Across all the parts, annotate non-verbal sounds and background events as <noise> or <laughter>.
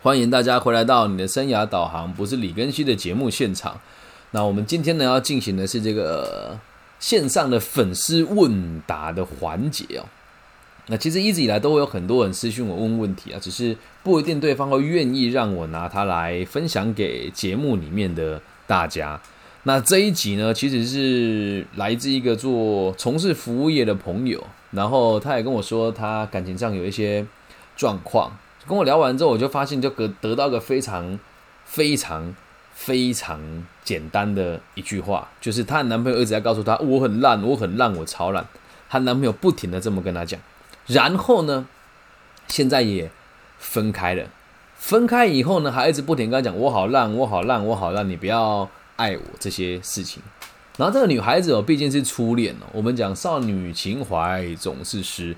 欢迎大家回来到你的生涯导航，不是李根熙的节目现场。那我们今天呢要进行的是这个线上的粉丝问答的环节哦。那其实一直以来都会有很多人私讯我问问题啊，只是不一定对方会愿意让我拿它来分享给节目里面的大家。那这一集呢，其实是来自一个做从事服务业的朋友，然后他也跟我说他感情上有一些状况。跟我聊完之后，我就发现就得得到个非常非常非常简单的一句话，就是她的男朋友一直在告诉她我很烂，我很烂，我超烂。她男朋友不停的这么跟她讲，然后呢，现在也分开了。分开以后呢，还一直不停跟她讲我好烂，我好烂，我好烂，你不要爱我这些事情。然后这个女孩子哦，毕竟是初恋哦，我们讲少女情怀总是诗。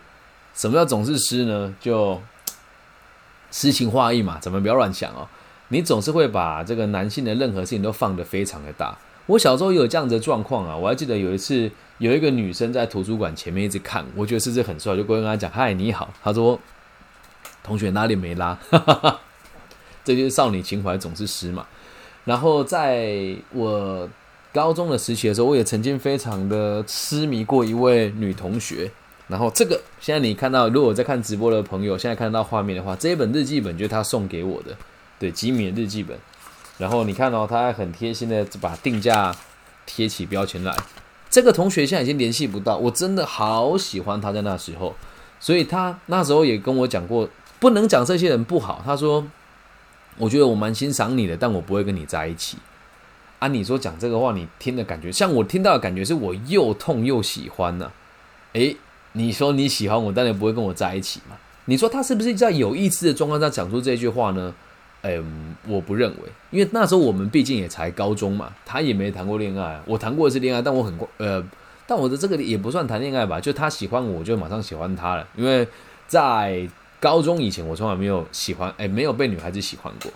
什么叫总是诗呢？就诗情画意嘛，怎么不要乱想哦？你总是会把这个男性的任何事情都放得非常的大。我小时候有这样子的状况啊，我还记得有一次有一个女生在图书馆前面一直看，我觉得是不是很帅，就过去跟她讲：“嗨，你好。”她说：“同学哪里没拉？”哈哈这就是少女情怀总是诗嘛。然后在我高中的时期的时候，我也曾经非常的痴迷过一位女同学。然后这个现在你看到，如果在看直播的朋友现在看到画面的话，这一本日记本就是他送给我的，对吉米的日记本。然后你看到他很贴心的把定价贴起标签来。这个同学现在已经联系不到，我真的好喜欢他在那时候，所以他那时候也跟我讲过，不能讲这些人不好。他说，我觉得我蛮欣赏你的，但我不会跟你在一起。啊，你说讲这个话，你听的感觉，像我听到的感觉是我又痛又喜欢呢。诶。你说你喜欢我，当然不会跟我在一起嘛。你说他是不是在有意识的状况下讲出这句话呢？嗯，我不认为，因为那时候我们毕竟也才高中嘛，他也没谈过恋爱，我谈过一次恋爱，但我很呃，但我的这个也不算谈恋爱吧，就他喜欢我，我就马上喜欢他了。因为在高中以前，我从来没有喜欢，哎，没有被女孩子喜欢过。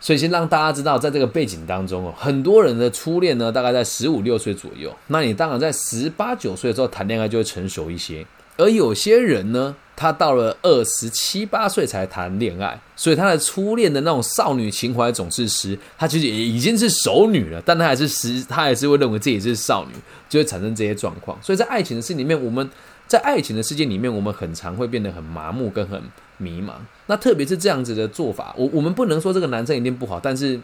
所以先让大家知道，在这个背景当中哦，很多人的初恋呢，大概在十五六岁左右。那你当然在十八九岁的时候谈恋爱就会成熟一些，而有些人呢。他到了二十七八岁才谈恋爱，所以他的初恋的那种少女情怀总是失，他其实也已经是熟女了，但他还是失，他还是会认为自己是少女，就会产生这些状况。所以在爱情的世界里面，我们在爱情的世界里面，我们很常会变得很麻木跟很迷茫。那特别是这样子的做法，我我们不能说这个男生一定不好，但是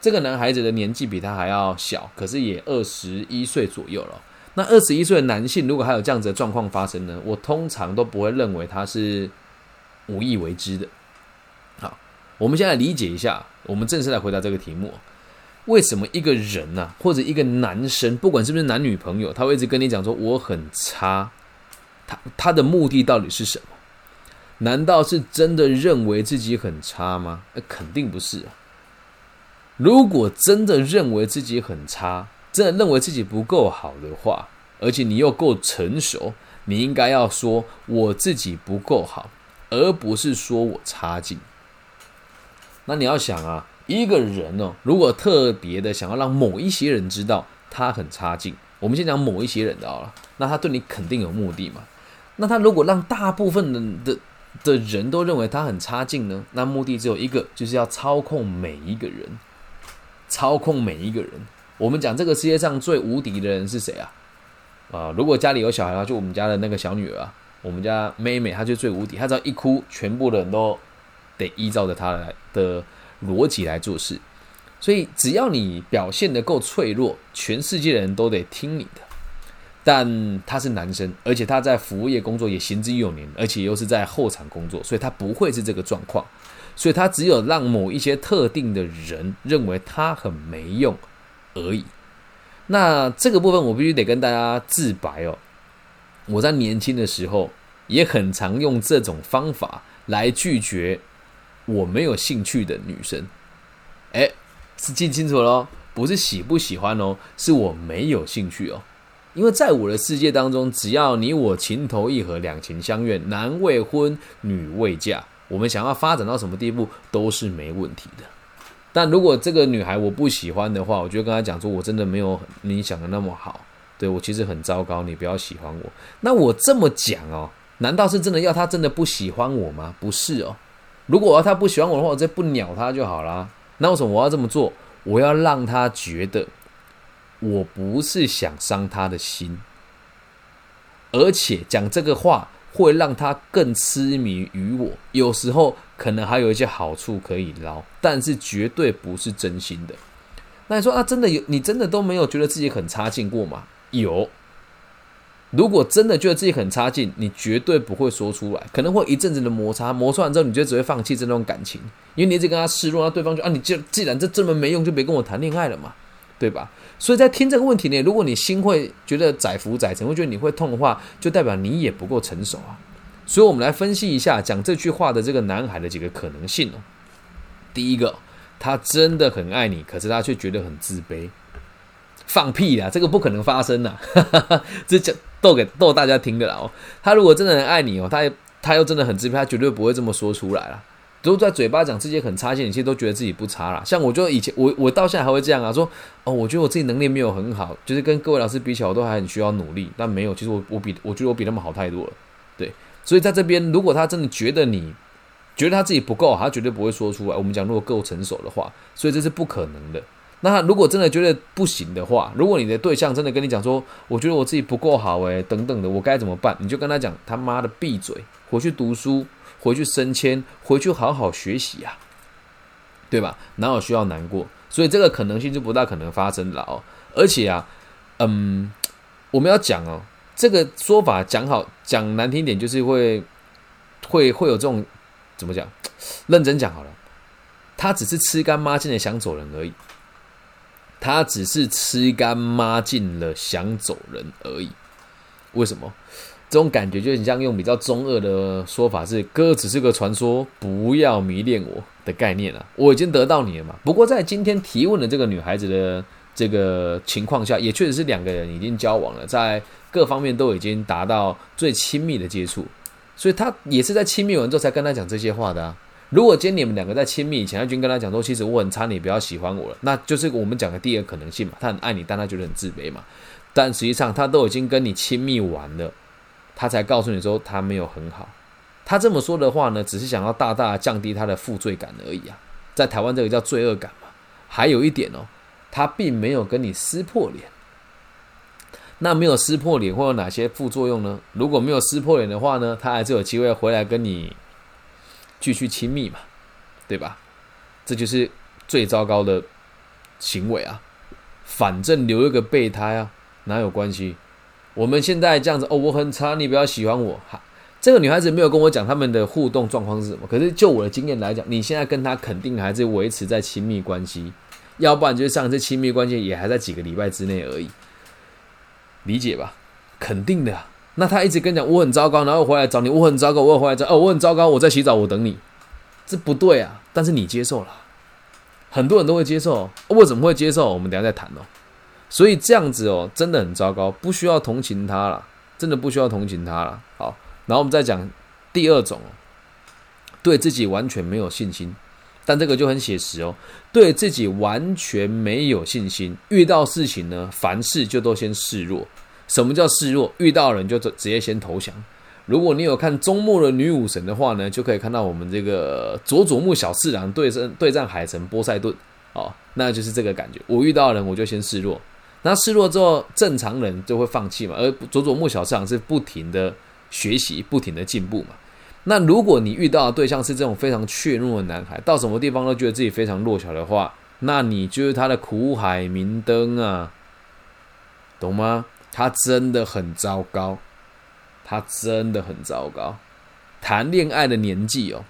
这个男孩子的年纪比他还要小，可是也二十一岁左右了。那二十一岁的男性，如果还有这样子的状况发生呢？我通常都不会认为他是无意为之的。好，我们先来理解一下，我们正式来回答这个题目：为什么一个人呢，或者一个男生，不管是不是男女朋友，他会一直跟你讲说我很差？他他的目的到底是什么？难道是真的认为自己很差吗？那肯定不是啊！如果真的认为自己很差，真的认为自己不够好的话，而且你又够成熟，你应该要说我自己不够好，而不是说我差劲。那你要想啊，一个人哦，如果特别的想要让某一些人知道他很差劲，我们先讲某一些人的好了，那他对你肯定有目的嘛。那他如果让大部分人的的人都认为他很差劲呢？那目的只有一个，就是要操控每一个人，操控每一个人。我们讲这个世界上最无敌的人是谁啊？啊，如果家里有小孩的话，就我们家的那个小女儿，我们家妹妹，她就最无敌。她只要一哭，全部的人都得依照着她来的逻辑来做事。所以只要你表现的够脆弱，全世界的人都得听你的。但他是男生，而且他在服务业工作也行之有年，而且又是在后场工作，所以他不会是这个状况。所以他只有让某一些特定的人认为他很没用。而已。那这个部分我必须得跟大家自白哦。我在年轻的时候也很常用这种方法来拒绝我没有兴趣的女生。哎，是记清楚喽，不是喜不喜欢哦，是我没有兴趣哦。因为在我的世界当中，只要你我情投意合、两情相悦，男未婚女未嫁，我们想要发展到什么地步都是没问题的。但如果这个女孩我不喜欢的话，我就跟她讲说，我真的没有你想的那么好，对我其实很糟糕，你不要喜欢我。那我这么讲哦，难道是真的要她真的不喜欢我吗？不是哦，如果她不喜欢我的话，我再不鸟她就好啦。那为什么我要这么做？我要让她觉得我不是想伤他的心，而且讲这个话会让他更痴迷于我。有时候可能还有一些好处可以捞，但是绝对不是真心的。那你说啊，真的有？你真的都没有觉得自己很差劲过吗？有。如果真的觉得自己很差劲，你绝对不会说出来，可能会一阵子的摩擦，磨擦完之后，你就只会放弃这段感情，因为你一直跟他示弱，那对方就啊，你就既然这这么没用，就别跟我谈恋爱了嘛，对吧？所以在听这个问题呢，如果你心会觉得载浮载沉，会觉得你会痛的话，就代表你也不够成熟啊。所以我们来分析一下讲这句话的这个男孩的几个可能性哦。第一个，他真的很爱你，可是他却觉得很自卑。放屁啦，这个不可能发生呐！<laughs> 这讲逗给逗大家听的啦哦。他如果真的很爱你哦，他他又真的很自卑，他绝对不会这么说出来啦。都在嘴巴讲自己很差劲，你其实都觉得自己不差啦。像我就以前我我到现在还会这样啊，说哦，我觉得我自己能力没有很好，就是跟各位老师比起来，我都还很需要努力。但没有，其实我我比我觉得我比他们好太多了。对，所以在这边，如果他真的觉得你觉得他自己不够，他绝对不会说出来。我们讲如果够成熟的话，所以这是不可能的。那如果真的觉得不行的话，如果你的对象真的跟你讲说，我觉得我自己不够好诶，等等的，我该怎么办？你就跟他讲，他妈的闭嘴，回去读书，回去升迁，回去好好学习啊，对吧？哪有需要难过？所以这个可能性就不大可能发生了哦。而且啊，嗯，我们要讲哦，这个说法讲好讲难听点，就是会会会有这种怎么讲？认真讲好了，他只是吃干抹净的想走人而已。他只是吃干抹净了，想走人而已。为什么？这种感觉就很像用比较中二的说法是“哥只是个传说，不要迷恋我”的概念啊。我已经得到你了嘛。不过在今天提问的这个女孩子的这个情况下，也确实是两个人已经交往了，在各方面都已经达到最亲密的接触，所以他也是在亲密完之后才跟他讲这些话的啊。如果今天你们两个在亲密以前，他就跟他讲说，其实我很差，你不要喜欢我了，那就是我们讲的第二个可能性嘛。他很爱你，但他觉得很自卑嘛。但实际上他都已经跟你亲密完了，他才告诉你说他没有很好。他这么说的话呢，只是想要大大降低他的负罪感而已啊。在台湾这个叫罪恶感嘛。还有一点哦，他并没有跟你撕破脸。那没有撕破脸会有哪些副作用呢？如果没有撕破脸的话呢，他还是有机会回来跟你。继续亲密嘛，对吧？这就是最糟糕的行为啊！反正留一个备胎啊，哪有关系？我们现在这样子哦，我很差，你不要喜欢我。哈，这个女孩子没有跟我讲他们的互动状况是什么，可是就我的经验来讲，你现在跟她肯定还是维持在亲密关系，要不然就是上次亲密关系也还在几个礼拜之内而已，理解吧？肯定的。那他一直跟你讲我很糟糕，然后回来找你，我很糟糕，我回来找哦，我很糟糕，我在洗澡，我等你，这不对啊！但是你接受了，很多人都会接受，为什么会接受？我们等下再谈哦。所以这样子哦，真的很糟糕，不需要同情他了，真的不需要同情他了。好，然后我们再讲第二种，对自己完全没有信心，但这个就很写实哦，对自己完全没有信心，遇到事情呢，凡事就都先示弱。什么叫示弱？遇到人就直接先投降。如果你有看中末的女武神的话呢，就可以看到我们这个佐佐木小次郎对阵对战海神波塞顿，哦，那就是这个感觉。我遇到人我就先示弱，那示弱之后，正常人就会放弃嘛。而佐佐木小次郎是不停的学习，不停的进步嘛。那如果你遇到的对象是这种非常怯懦的男孩，到什么地方都觉得自己非常弱小的话，那你就是他的苦海明灯啊，懂吗？他真的很糟糕，他真的很糟糕。谈恋爱的年纪哦，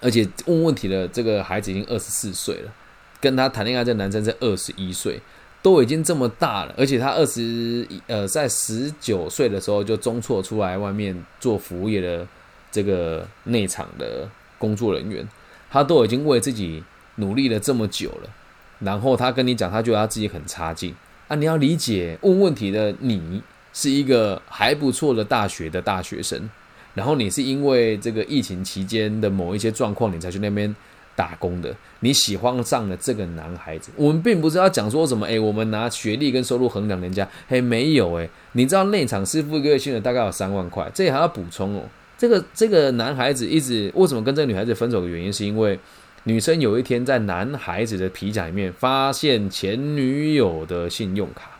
而且问问题的这个孩子已经二十四岁了，跟他谈恋爱这男生是二十一岁，都已经这么大了，而且他二十呃在十九岁的时候就中辍出来外面做服务业的这个内场的工作人员，他都已经为自己努力了这么久了，然后他跟你讲，他觉得他自己很差劲。啊，你要理解问问题的你是一个还不错的大学的大学生，然后你是因为这个疫情期间的某一些状况，你才去那边打工的。你喜欢上了这个男孩子，我们并不是要讲说什么，诶，我们拿学历跟收入衡量人家，嘿，没有诶，你知道内场师傅一个月薪水大概有三万块，这还要补充哦，这个这个男孩子一直为什么跟这个女孩子分手的原因，是因为女生有一天在男孩子的皮夹里面发现前女友的信用卡，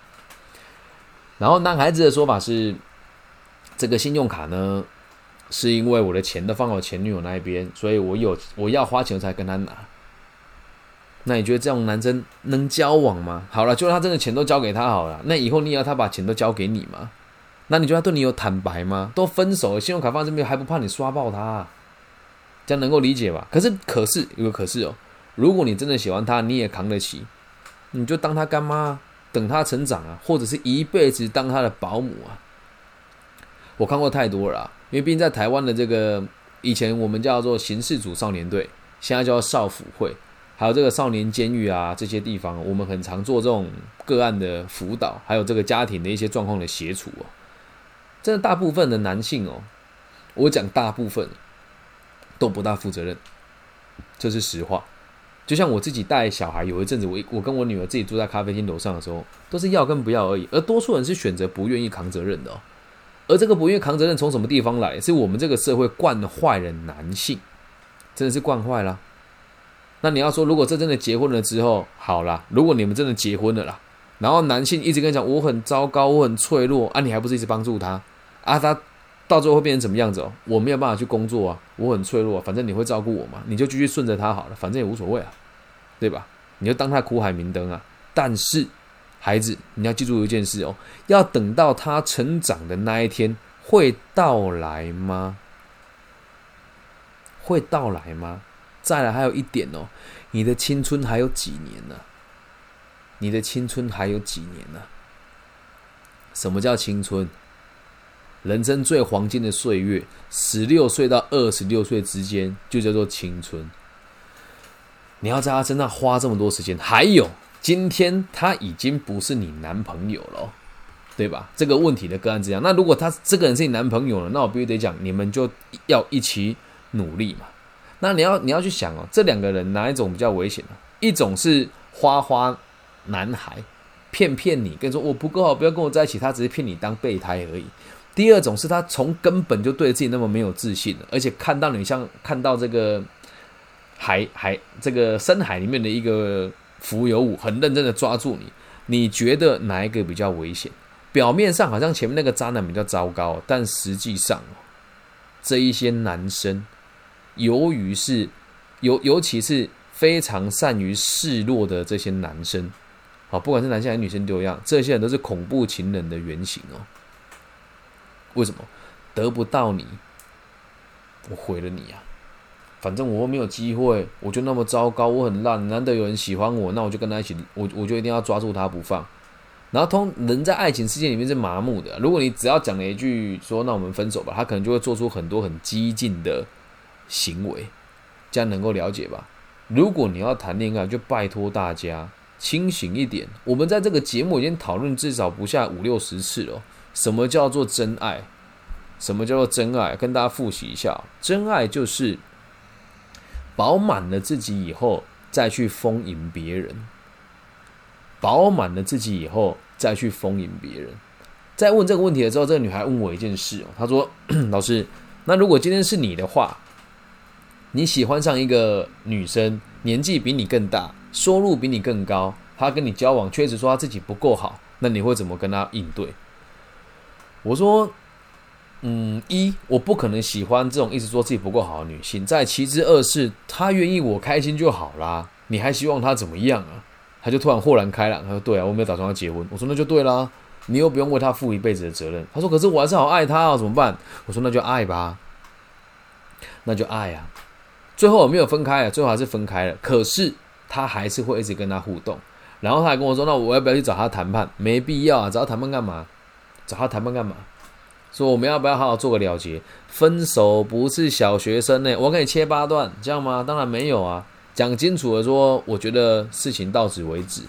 然后男孩子的说法是，这个信用卡呢，是因为我的钱都放到前女友那一边，所以我有我要花钱才跟他拿。那你觉得这种男生能交往吗？好了，就他真的钱都交给他好了，那以后你要他把钱都交给你吗？那你觉得他对你有坦白吗？都分手了，信用卡放这边还不怕你刷爆他？这样能够理解吧？可是，可是有个可是哦，如果你真的喜欢他，你也扛得起，你就当他干妈，等他成长啊，或者是一辈子当他的保姆啊。我看过太多了，因为毕竟在台湾的这个以前我们叫做刑事组少年队，现在叫少辅会。还有这个少年监狱啊，这些地方我们很常做这种个案的辅导，还有这个家庭的一些状况的协处哦。真的，大部分的男性哦，我讲大部分都不大负责任，这是实话。就像我自己带小孩，有一阵子我我跟我女儿自己住在咖啡厅楼上的时候，都是要跟不要而已，而多数人是选择不愿意扛责任的哦。而这个不愿扛责任从什么地方来？是我们这个社会惯坏了男性，真的是惯坏了。那你要说，如果这真的结婚了之后，好啦，如果你们真的结婚了啦，然后男性一直跟你讲我很糟糕，我很脆弱啊，你还不是一直帮助他啊？他到最后会变成什么样子哦？我没有办法去工作啊，我很脆弱，反正你会照顾我嘛，你就继续顺着他好了，反正也无所谓啊，对吧？你就当他苦海明灯啊。但是孩子，你要记住一件事哦，要等到他成长的那一天会到来吗？会到来吗？再来还有一点哦，你的青春还有几年呢？你的青春还有几年呢？什么叫青春？人生最黄金的岁月，十六岁到二十六岁之间就叫做青春。你要在他身上花这么多时间，还有今天他已经不是你男朋友了，对吧？这个问题的个案这样。那如果他这个人是你男朋友了，那我必须得讲，你们就要一起努力嘛。那你要你要去想哦，这两个人哪一种比较危险呢？一种是花花男孩，骗骗你，跟你说我不够好，不要跟我在一起，他只是骗你当备胎而已。第二种是他从根本就对自己那么没有自信而且看到你像看到这个海海这个深海里面的一个浮游物，很认真的抓住你。你觉得哪一个比较危险？表面上好像前面那个渣男比较糟糕，但实际上这一些男生。由于是尤尤其是非常善于示弱的这些男生，啊，不管是男生还是女生都一样，这些人都是恐怖情人的原型哦。为什么得不到你，我毁了你啊？反正我没有机会，我就那么糟糕，我很烂，难得有人喜欢我，那我就跟他一起，我我就一定要抓住他不放。然后通人在爱情世界里面是麻木的，如果你只要讲了一句说那我们分手吧，他可能就会做出很多很激进的。行为，这样能够了解吧？如果你要谈恋爱，就拜托大家清醒一点。我们在这个节目已经讨论至少不下五六十次了。什么叫做真爱？什么叫做真爱？跟大家复习一下：真爱就是饱满了自己以后，再去丰盈别人；饱满了自己以后，再去丰盈别人。在问这个问题的时候，这个女孩问我一件事哦，她说：“ <clears throat> 老师，那如果今天是你的话？”你喜欢上一个女生，年纪比你更大，收入比你更高，她跟你交往，确实说她自己不够好，那你会怎么跟她应对？我说，嗯，一我不可能喜欢这种一直说自己不够好的女性。再其之，二是她愿意我开心就好啦，你还希望她怎么样啊？他就突然豁然开朗，他说：“对啊，我没有打算要结婚。”我说：“那就对啦，你又不用为她负一辈子的责任。”他说：“可是我还是好爱她啊，怎么办？”我说：“那就爱吧，那就爱呀。”最后我没有分开啊，最后还是分开了。可是他还是会一直跟他互动，然后他还跟我说：“那我要不要去找他谈判？”没必要啊，找他谈判干嘛？找他谈判干嘛？说我们要不要好好做个了结？分手不是小学生呢，我给你切八段，这样吗？当然没有啊，讲清楚的说，我觉得事情到此为止，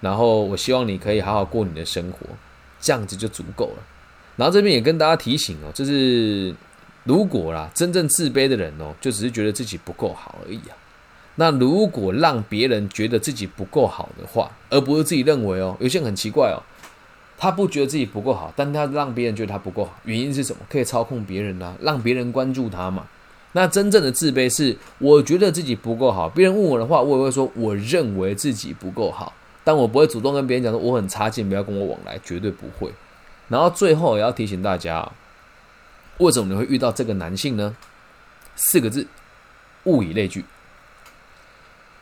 然后我希望你可以好好过你的生活，这样子就足够了。然后这边也跟大家提醒哦，就是。如果啦，真正自卑的人哦，就只是觉得自己不够好而已啊。那如果让别人觉得自己不够好的话，而不是自己认为哦，有些很奇怪哦，他不觉得自己不够好，但他让别人觉得他不够好，原因是什么？可以操控别人啊，让别人关注他嘛。那真正的自卑是，我觉得自己不够好，别人问我的话，我也会说我认为自己不够好，但我不会主动跟别人讲说我很差劲，不要跟我往来，绝对不会。然后最后也要提醒大家，为什么你会遇到这个男性呢？四个字：物以类聚。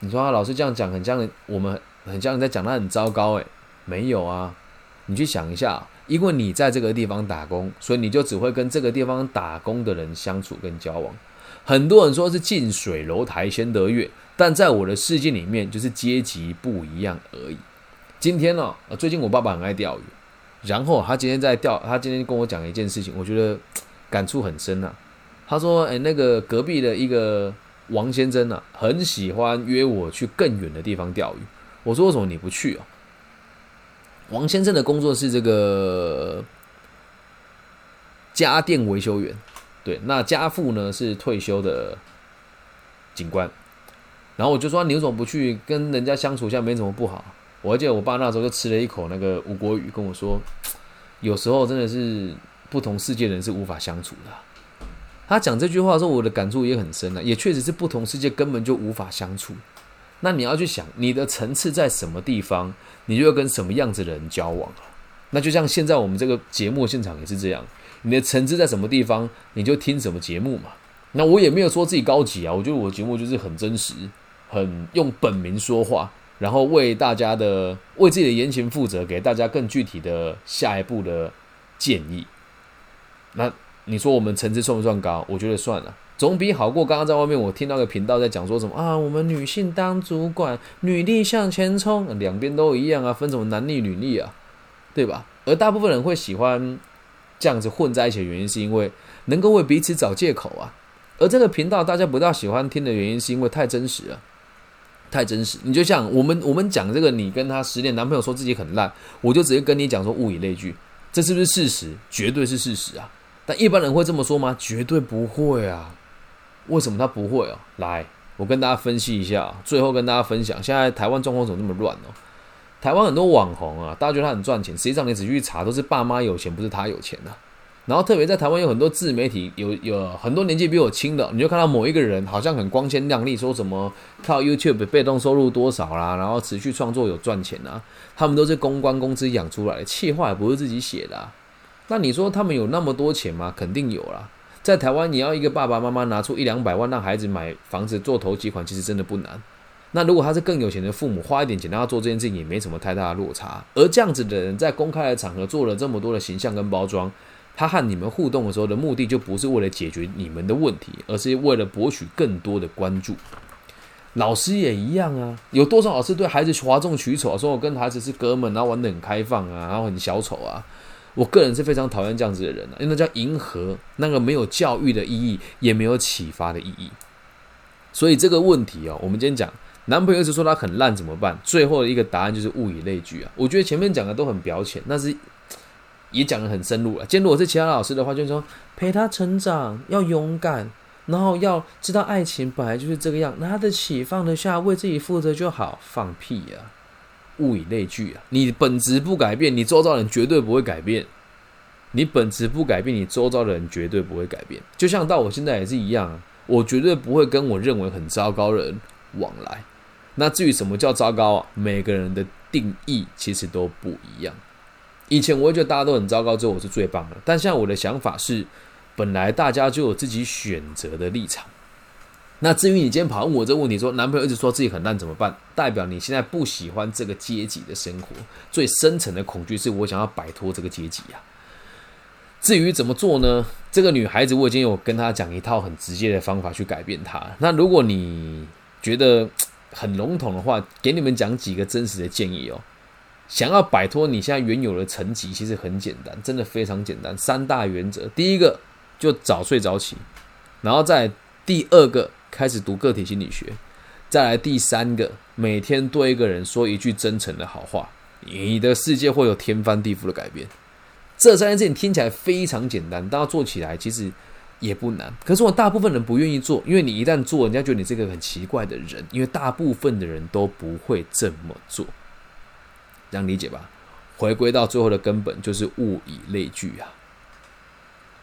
你说啊，老师这样讲很像我们很像在讲他很糟糕，诶，没有啊。你去想一下，因为你在这个地方打工，所以你就只会跟这个地方打工的人相处跟交往。很多人说是近水楼台先得月，但在我的世界里面，就是阶级不一样而已。今天呢，最近我爸爸很爱钓鱼，然后他今天在钓，他今天跟我讲一件事情，我觉得感触很深啊。他说：“哎，那个隔壁的一个王先生啊，很喜欢约我去更远的地方钓鱼。”我说：“为什么你不去啊？”王先生的工作是这个家电维修员，对，那家父呢是退休的警官。然后我就说：“你为什么不去跟人家相处一下？没什么不好。”我记得我爸那时候就吃了一口那个吴国语，跟我说：“有时候真的是不同世界人是无法相处的。”他讲这句话的时候，我的感触也很深啊，也确实是不同世界根本就无法相处。那你要去想，你的层次在什么地方，你就要跟什么样子的人交往那就像现在我们这个节目现场也是这样，你的层次在什么地方，你就听什么节目嘛。那我也没有说自己高级啊，我觉得我节目就是很真实，很用本名说话，然后为大家的为自己的言行负责，给大家更具体的下一步的建议。那你说我们层次算不算高？我觉得算了。总比好过刚刚在外面，我听到个频道在讲说什么啊，我们女性当主管，女力向前冲，两边都一样啊，分什么男力女力啊，对吧？而大部分人会喜欢这样子混在一起的原因，是因为能够为彼此找借口啊。而这个频道大家不大喜欢听的原因，是因为太真实了，太真实。你就像我们我们讲这个，你跟他十年男朋友说自己很烂，我就直接跟你讲说物以类聚，这是不是事实？绝对是事实啊。但一般人会这么说吗？绝对不会啊。为什么他不会哦？来，我跟大家分析一下，最后跟大家分享，现在台湾状况怎么那么乱哦？台湾很多网红啊，大家觉得他很赚钱，实际上你仔细去查，都是爸妈有钱，不是他有钱呐。然后特别在台湾有很多自媒体，有有很多年纪比我轻的，你就看到某一个人好像很光鲜亮丽，说什么靠 YouTube 被动收入多少啦，然后持续创作有赚钱啊，他们都是公关公司养出来的，气话也不是自己写的。那你说他们有那么多钱吗？肯定有啦。在台湾，你要一个爸爸妈妈拿出一两百万让孩子买房子做头期款，其实真的不难。那如果他是更有钱的父母，花一点钱让他做这件事情，也没什么太大的落差。而这样子的人在公开的场合做了这么多的形象跟包装，他和你们互动的时候的目的就不是为了解决你们的问题，而是为了博取更多的关注。老师也一样啊，有多少老师对孩子哗众取宠，说我跟孩子是哥们，然后玩的很开放啊，然后很小丑啊。我个人是非常讨厌这样子的人的，因为那叫迎合，那个没有教育的意义，也没有启发的意义。所以这个问题哦，我们今天讲男朋友一直说他很烂怎么办？最后的一个答案就是物以类聚啊。我觉得前面讲的都很表浅，但是也讲的很深入了。今天如果是其他老师的话，就是说陪他成长，要勇敢，然后要知道爱情本来就是这个样，拿得起放得下，为自己负责就好。放屁呀！物以类聚啊！你本质不改变，你周遭人绝对不会改变。你本质不改变，你周遭的人绝对不会改变。就像到我现在也是一样啊，我绝对不会跟我认为很糟糕的人往来。那至于什么叫糟糕啊？每个人的定义其实都不一样。以前我会觉得大家都很糟糕，之后我是最棒的。但现在我的想法是，本来大家就有自己选择的立场。那至于你今天跑问我这个问题，说男朋友一直说自己很烂怎么办？代表你现在不喜欢这个阶级的生活，最深层的恐惧是我想要摆脱这个阶级呀。至于怎么做呢？这个女孩子我已经有跟她讲一套很直接的方法去改变她。那如果你觉得很笼统的话，给你们讲几个真实的建议哦。想要摆脱你现在原有的层级，其实很简单，真的非常简单。三大原则，第一个就早睡早起，然后再第二个。开始读个体心理学，再来第三个，每天对一个人说一句真诚的好话，你的世界会有天翻地覆的改变。这三件事情听起来非常简单，但要做起来其实也不难。可是我大部分人不愿意做，因为你一旦做，人家觉得你是个很奇怪的人，因为大部分的人都不会这么做，这样理解吧？回归到最后的根本，就是物以类聚啊。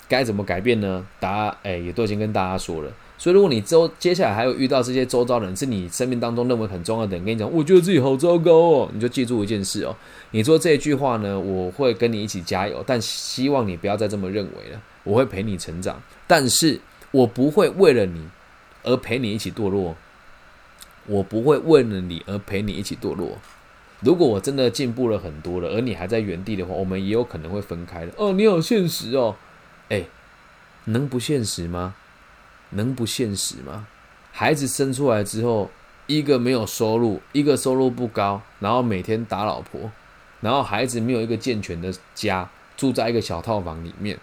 该怎么改变呢？答哎，也都已经跟大家说了。所以，如果你周接下来还有遇到这些周遭人，是你生命当中认为很重要的人，跟你讲，我觉得自己好糟糕哦，你就记住一件事哦，你说这一句话呢，我会跟你一起加油，但希望你不要再这么认为了。我会陪你成长，但是我不会为了你而陪你一起堕落。我不会为了你而陪你一起堕落。如果我真的进步了很多了，而你还在原地的话，我们也有可能会分开的。哦，你好现实哦，哎，能不现实吗？能不现实吗？孩子生出来之后，一个没有收入，一个收入不高，然后每天打老婆，然后孩子没有一个健全的家，住在一个小套房里面。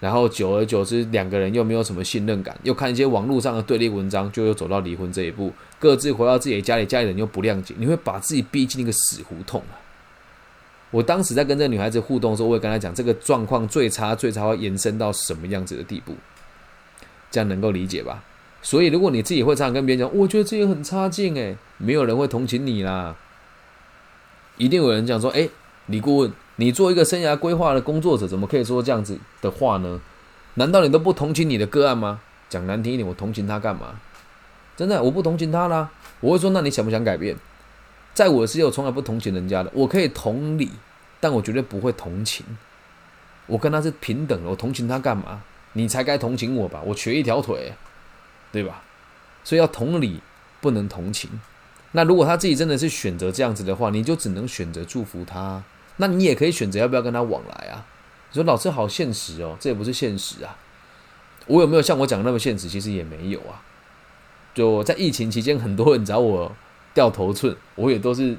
然后久而久之，两个人又没有什么信任感，又看一些网络上的对立文章，就又走到离婚这一步，各自回到自己的家里，家里人又不谅解，你会把自己逼进一个死胡同啊！我当时在跟这个女孩子互动的时候，我也跟她讲，这个状况最差最差会延伸到什么样子的地步，这样能够理解吧？所以如果你自己会这样跟别人讲，我觉得自己很差劲，诶，没有人会同情你啦，一定有人讲说，诶，李顾问。你做一个生涯规划的工作者，怎么可以说这样子的话呢？难道你都不同情你的个案吗？讲难听一点，我同情他干嘛？真的，我不同情他啦。我会说，那你想不想改变？在我的世界，我从来不同情人家的。我可以同理，但我绝对不会同情。我跟他是平等的，我同情他干嘛？你才该同情我吧？我瘸一条腿，对吧？所以要同理，不能同情。那如果他自己真的是选择这样子的话，你就只能选择祝福他。那你也可以选择要不要跟他往来啊？你说老师好现实哦，这也不是现实啊。我有没有像我讲的那么现实？其实也没有啊。就在疫情期间，很多人找我掉头寸，我也都是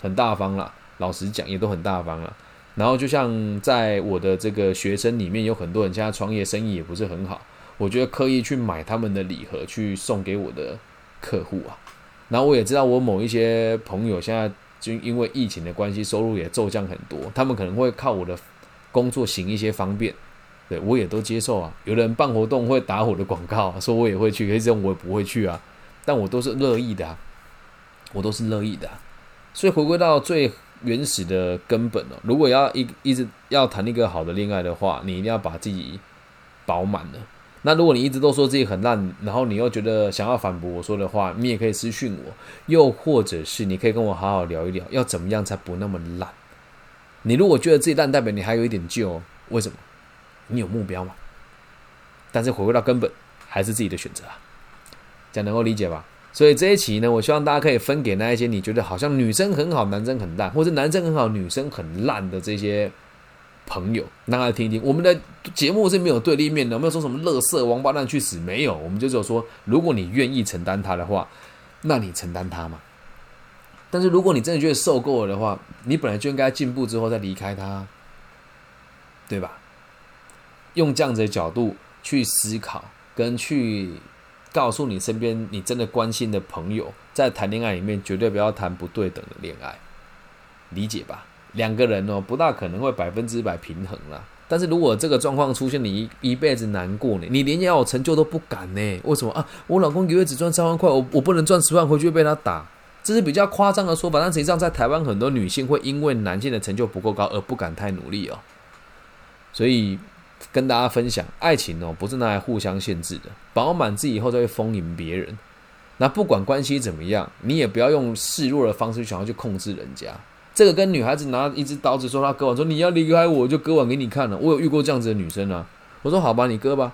很大方了。老实讲，也都很大方了。然后就像在我的这个学生里面，有很多人现在创业生意也不是很好，我觉得刻意去买他们的礼盒去送给我的客户啊。然后我也知道我某一些朋友现在。就因为疫情的关系，收入也骤降很多。他们可能会靠我的工作行一些方便，对我也都接受啊。有人办活动会打我的广告，说我也会去，可是这种我也不会去啊。但我都是乐意的啊，我都是乐意的。所以回归到最原始的根本哦，如果要一一直要谈一个好的恋爱的话，你一定要把自己饱满了。那如果你一直都说自己很烂，然后你又觉得想要反驳我说的话，你也可以私讯我，又或者是你可以跟我好好聊一聊，要怎么样才不那么烂？你如果觉得自己烂，代表你还有一点救，为什么？你有目标吗？但是回归到根本，还是自己的选择啊，这样能够理解吧？所以这一期呢，我希望大家可以分给那一些你觉得好像女生很好，男生很烂，或者男生很好，女生很烂的这些。朋友，让他听听。我们的节目是没有对立面的，没有说什么“乐色王八蛋去死”，没有。我们就只有说，如果你愿意承担他的话，那你承担他嘛。但是如果你真的觉得受够了的话，你本来就应该进步之后再离开他，对吧？用这样子的角度去思考，跟去告诉你身边你真的关心的朋友，在谈恋爱里面绝对不要谈不对等的恋爱，理解吧？两个人哦，不大可能会百分之百平衡啦。但是如果这个状况出现，你一一辈子难过呢？你连要有成就都不敢呢？为什么啊？我老公一个月只赚三万块，我我不能赚十万回去被他打，这是比较夸张的说法。但实际上，在台湾很多女性会因为男性的成就不够高而不敢太努力哦。所以跟大家分享，爱情哦不是拿来互相限制的，饱满自己以后再会丰盈别人。那不管关系怎么样，你也不要用示弱的方式想要去控制人家。这个跟女孩子拿一支刀子说她割完，说你要离开我，就割完给你看了。我有遇过这样子的女生啊。我说好吧，你割吧。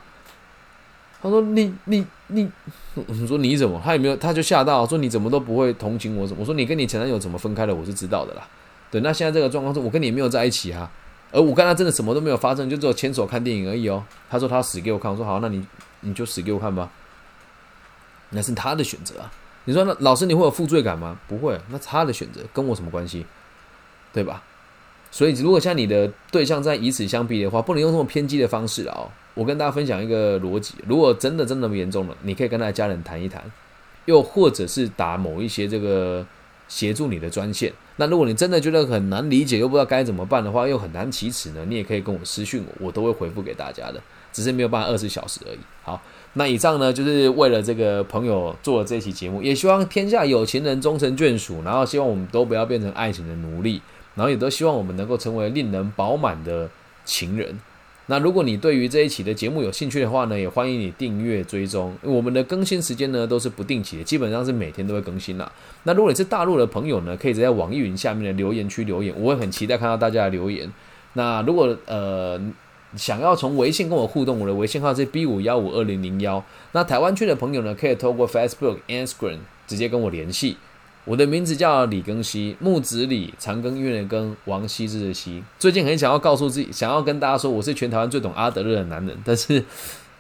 她说你你你，我说你怎么？她有没有？她就吓到，说你怎么都不会同情我？怎么？我说你跟你前男友怎么分开的？我是知道的啦。对，那现在这个状况是我跟你没有在一起啊，而我跟他真的什么都没有发生，就只有牵手看电影而已哦。他说他死给我看，我说好，那你你就死给我看吧。那是他的选择啊。你说那老师你会有负罪感吗？不会，那他的选择跟我什么关系？对吧？所以如果像你的对象在以此相逼的话，不能用这么偏激的方式啊！我跟大家分享一个逻辑：如果真的真的那么严重了，你可以跟他的家人谈一谈，又或者是打某一些这个协助你的专线。那如果你真的觉得很难理解，又不知道该怎么办的话，又很难启齿呢，你也可以跟我私讯我，我都会回复给大家的，只是没有办法二十小时而已。好，那以上呢，就是为了这个朋友做了这期节目，也希望天下有情人终成眷属，然后希望我们都不要变成爱情的奴隶。然后也都希望我们能够成为令人饱满的情人。那如果你对于这一期的节目有兴趣的话呢，也欢迎你订阅追踪。我们的更新时间呢都是不定期的，基本上是每天都会更新啦。那如果你是大陆的朋友呢，可以在网易云下面的留言区留言，我会很期待看到大家的留言。那如果呃想要从微信跟我互动，我的微信号是 B 五幺五二零零幺。那台湾区的朋友呢，可以透过 Facebook、Instagram 直接跟我联系。我的名字叫李庚希，木子李，长庚院的庚，王羲之的羲。最近很想要告诉自己，想要跟大家说，我是全台湾最懂阿德勒的男人，但是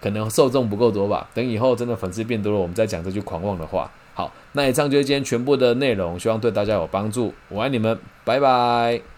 可能受众不够多吧。等以后真的粉丝变多了，我们再讲这句狂妄的话。好，那以上就是今天全部的内容，希望对大家有帮助。我爱你们，拜拜。